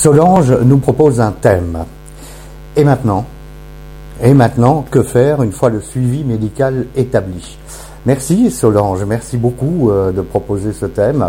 Solange nous propose un thème. Et maintenant Et maintenant, que faire une fois le suivi médical établi? Merci Solange, merci beaucoup euh, de proposer ce thème.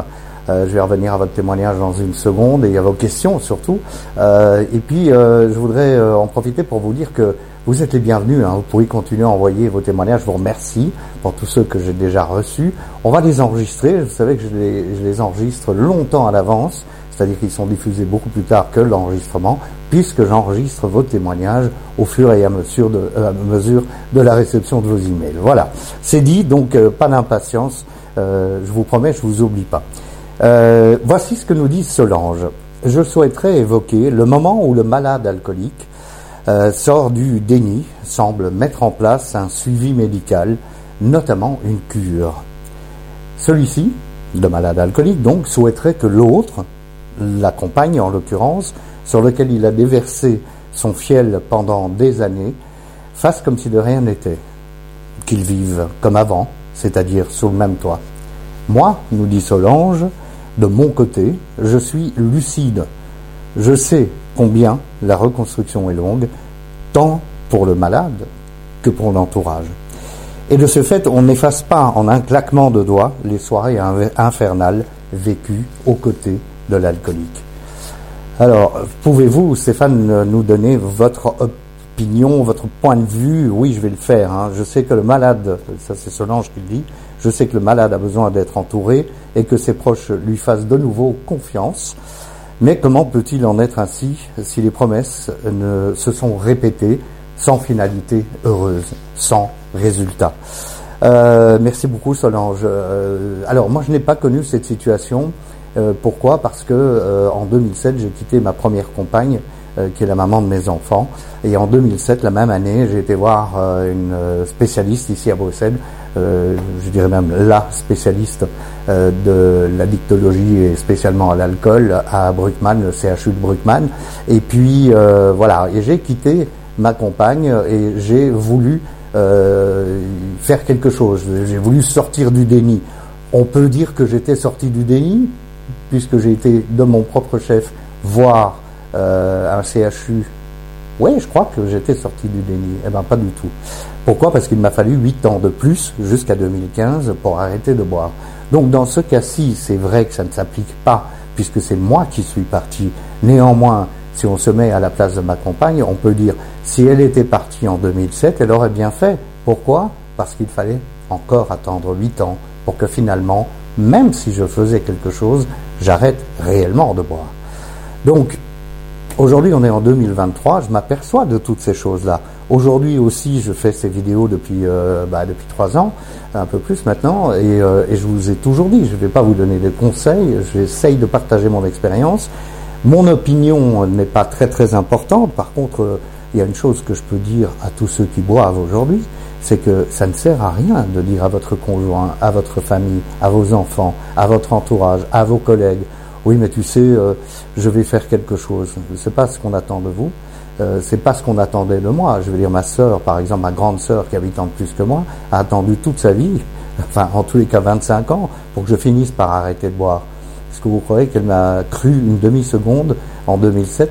Euh, je vais revenir à votre témoignage dans une seconde et à vos questions surtout. Euh, et puis, je voudrais en profiter pour vous dire que vous êtes les bienvenus. Hein. Vous pouvez continuer à envoyer vos témoignages. Je vous remercie pour tous ceux que j'ai déjà reçus. On va les enregistrer. Vous savez que je les, je les enregistre longtemps à l'avance c'est-à-dire qu'ils sont diffusés beaucoup plus tard que l'enregistrement, puisque j'enregistre vos témoignages au fur et à mesure de, euh, mesure de la réception de vos emails. Voilà, c'est dit, donc euh, pas d'impatience, euh, je vous promets, je vous oublie pas. voici ce que nous dit Solange. Je souhaiterais évoquer le moment où le malade alcoolique sort du déni, semble mettre en place un suivi médical, notamment une cure. Celui-ci, le malade alcoolique donc, souhaiterait que l'autre, la compagne en l'occurrence, sur lequel il a déversé son fiel pendant des années, fasse comme si de rien n'était, qu'il vive comme avant, c'est-à-dire sous le même toit. Moi, nous dit Solange, de mon côté, je suis lucide. Je sais combien la reconstruction est longue, tant pour le malade que pour l'entourage. Et de ce fait, on n'efface pas en un claquement de doigts les soirées infernales vécues aux côtés de l'alcoolique. Alors, pouvez-vous, Stéphane, nous donner votre opinion, votre point de vue? Oui, je vais le faire. Hein. Je sais que le malade, ça c'est Solange qui le dit, je sais que le malade a besoin d'être entouré et que ses proches lui fassent de nouveau confiance. Mais comment peut-il en être ainsi si les promesses ne se sont répétées sans finalité heureuse, sans résultat? Euh, Merci beaucoup Solange. Euh, alors moi je n'ai pas connu cette situation. Euh, pourquoi? Parce que euh, en 2007, j'ai quitté ma première compagne, euh, qui est la maman de mes enfants. Et en 2007, la même année, j'ai été voir une spécialiste ici à Bruxelles, je dirais même la spécialiste de la dictologie et spécialement à l'alcool à Bruckmann, le CHU de Bruckmann. Et puis voilà, et j'ai quitté ma compagne et j'ai voulu faire quelque chose. J'ai voulu sortir du déni. On peut dire que j'étais sorti du déni, puisque j'ai été de mon propre chef voir euh, un CHU. Oui, je crois que j'étais sorti du déni. Eh bien, pas du tout. Pourquoi? Parce qu'il m'a fallu 8 ans de plus jusqu'à 2015 pour arrêter de boire. Donc, dans ce cas-ci, c'est vrai que ça ne s'applique pas, puisque c'est moi qui suis parti. Néanmoins, si on se met à la place de ma compagne, on peut dire, si elle était partie en 2007, elle aurait bien fait. Pourquoi? Parce qu'il fallait encore attendre 8 ans pour que finalement, même si je faisais quelque chose, j'arrête réellement de boire. Donc, aujourd'hui, on est en 2023, je m'aperçois de toutes ces choses-là. Aujourd'hui aussi, je fais ces vidéos depuis euh, bah, depuis trois ans, un peu plus maintenant, et, euh, je vous ai toujours dit, je ne vais pas vous donner des conseils, j'essaye de partager mon expérience. Mon opinion n'est pas très très importante. Par contre, euh, il y a une chose que je peux dire à tous ceux qui boivent aujourd'hui, c'est que ça ne sert à rien de dire à votre conjoint, à votre famille, à vos enfants, à votre entourage, à vos collègues, oui, mais tu sais, euh, je vais faire quelque chose. C'est pas ce qu'on attend de vous. Euh, c'est pas ce qu'on attendait de moi. Je veux dire, ma sœur, par exemple, ma grande sœur qui habite en plus que moi, a attendu toute sa vie, enfin, en tous les cas 25 ans, pour que je finisse par arrêter de boire. Est-ce que vous croyez qu'elle m'a cru une demi-seconde en 2007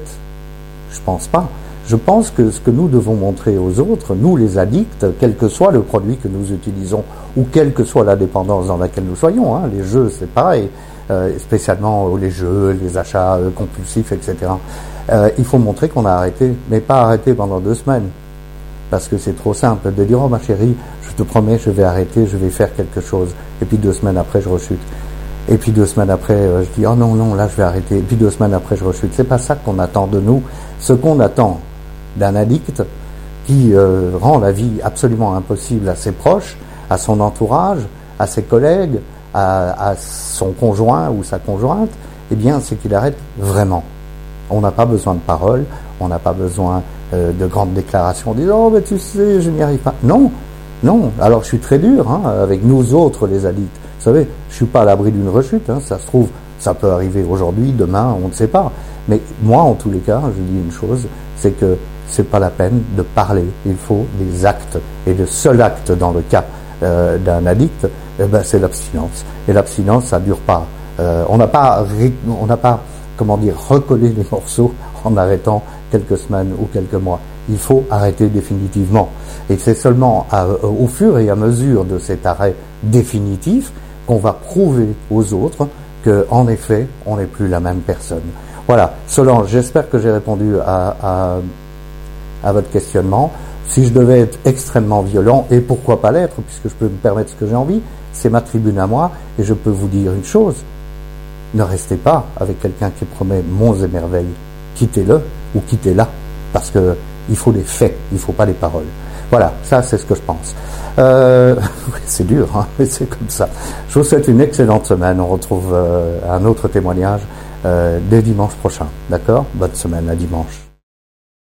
Je pense pas. Je pense que ce que nous devons montrer aux autres, nous les addicts, quel que soit le produit que nous utilisons ou quelle que soit la dépendance dans laquelle nous soyons, hein, les jeux c'est pareil, euh, spécialement les jeux, les achats euh, compulsifs, etc. Euh, il faut montrer qu'on a arrêté, mais pas arrêté pendant deux semaines, parce que c'est trop simple de dire oh ma chérie, je te promets, je vais arrêter, je vais faire quelque chose, et puis deux semaines après je rechute. Et puis deux semaines après, je dis oh non non là je vais arrêter. Et puis deux semaines après je rechute. C'est pas ça qu'on attend de nous. Ce qu'on attend, d'un addict qui euh, rend la vie absolument impossible à ses proches, à son entourage, à ses collègues, à, son conjoint ou sa conjointe, eh bien, c'est qu'il arrête vraiment. On n'a pas besoin de paroles, on n'a pas besoin euh, de grandes déclarations disant Oh, mais tu sais, je n'y arrive pas. Non, non. Alors, je suis très dur hein, avec nous autres, les addicts. Vous savez, je suis pas à l'abri d'une rechute. Hein, ça se trouve, ça peut arriver aujourd'hui, demain, on ne sait pas. Mais moi, en tous les cas, je dis une chose, c'est que c'est pas la peine de parler. Il faut des actes. Et le seul acte dans le cas euh, d'un addict, eh ben, c'est l'abstinence. Et l'abstinence, ça dure pas. Euh, on n'a pas, on n'a pas comment dire, recoller les morceaux en arrêtant quelques semaines ou quelques mois. Il faut arrêter définitivement. Et c'est seulement au fur et à mesure de cet arrêt définitif qu'on va prouver aux autres que, en effet, on n'est plus la même personne. Voilà, Solange, j'espère que j'ai répondu à, à, votre questionnement. Si je devais être extrêmement violent, et pourquoi pas l'être, puisque je peux me permettre ce que j'ai envie, c'est ma tribune à moi, et je peux vous dire une chose, ne restez pas avec quelqu'un qui promet monts et merveilles. Quittez-le ou quittez-la, parce que il faut des faits, il ne faut pas des paroles. Voilà, ça c'est ce que je pense. Euh, c'est dur, hein, mais c'est comme ça. Je vous souhaite une excellente semaine. On retrouve euh, un autre témoignage euh, dès dimanche prochain. D'accord? Bonne semaine à dimanche.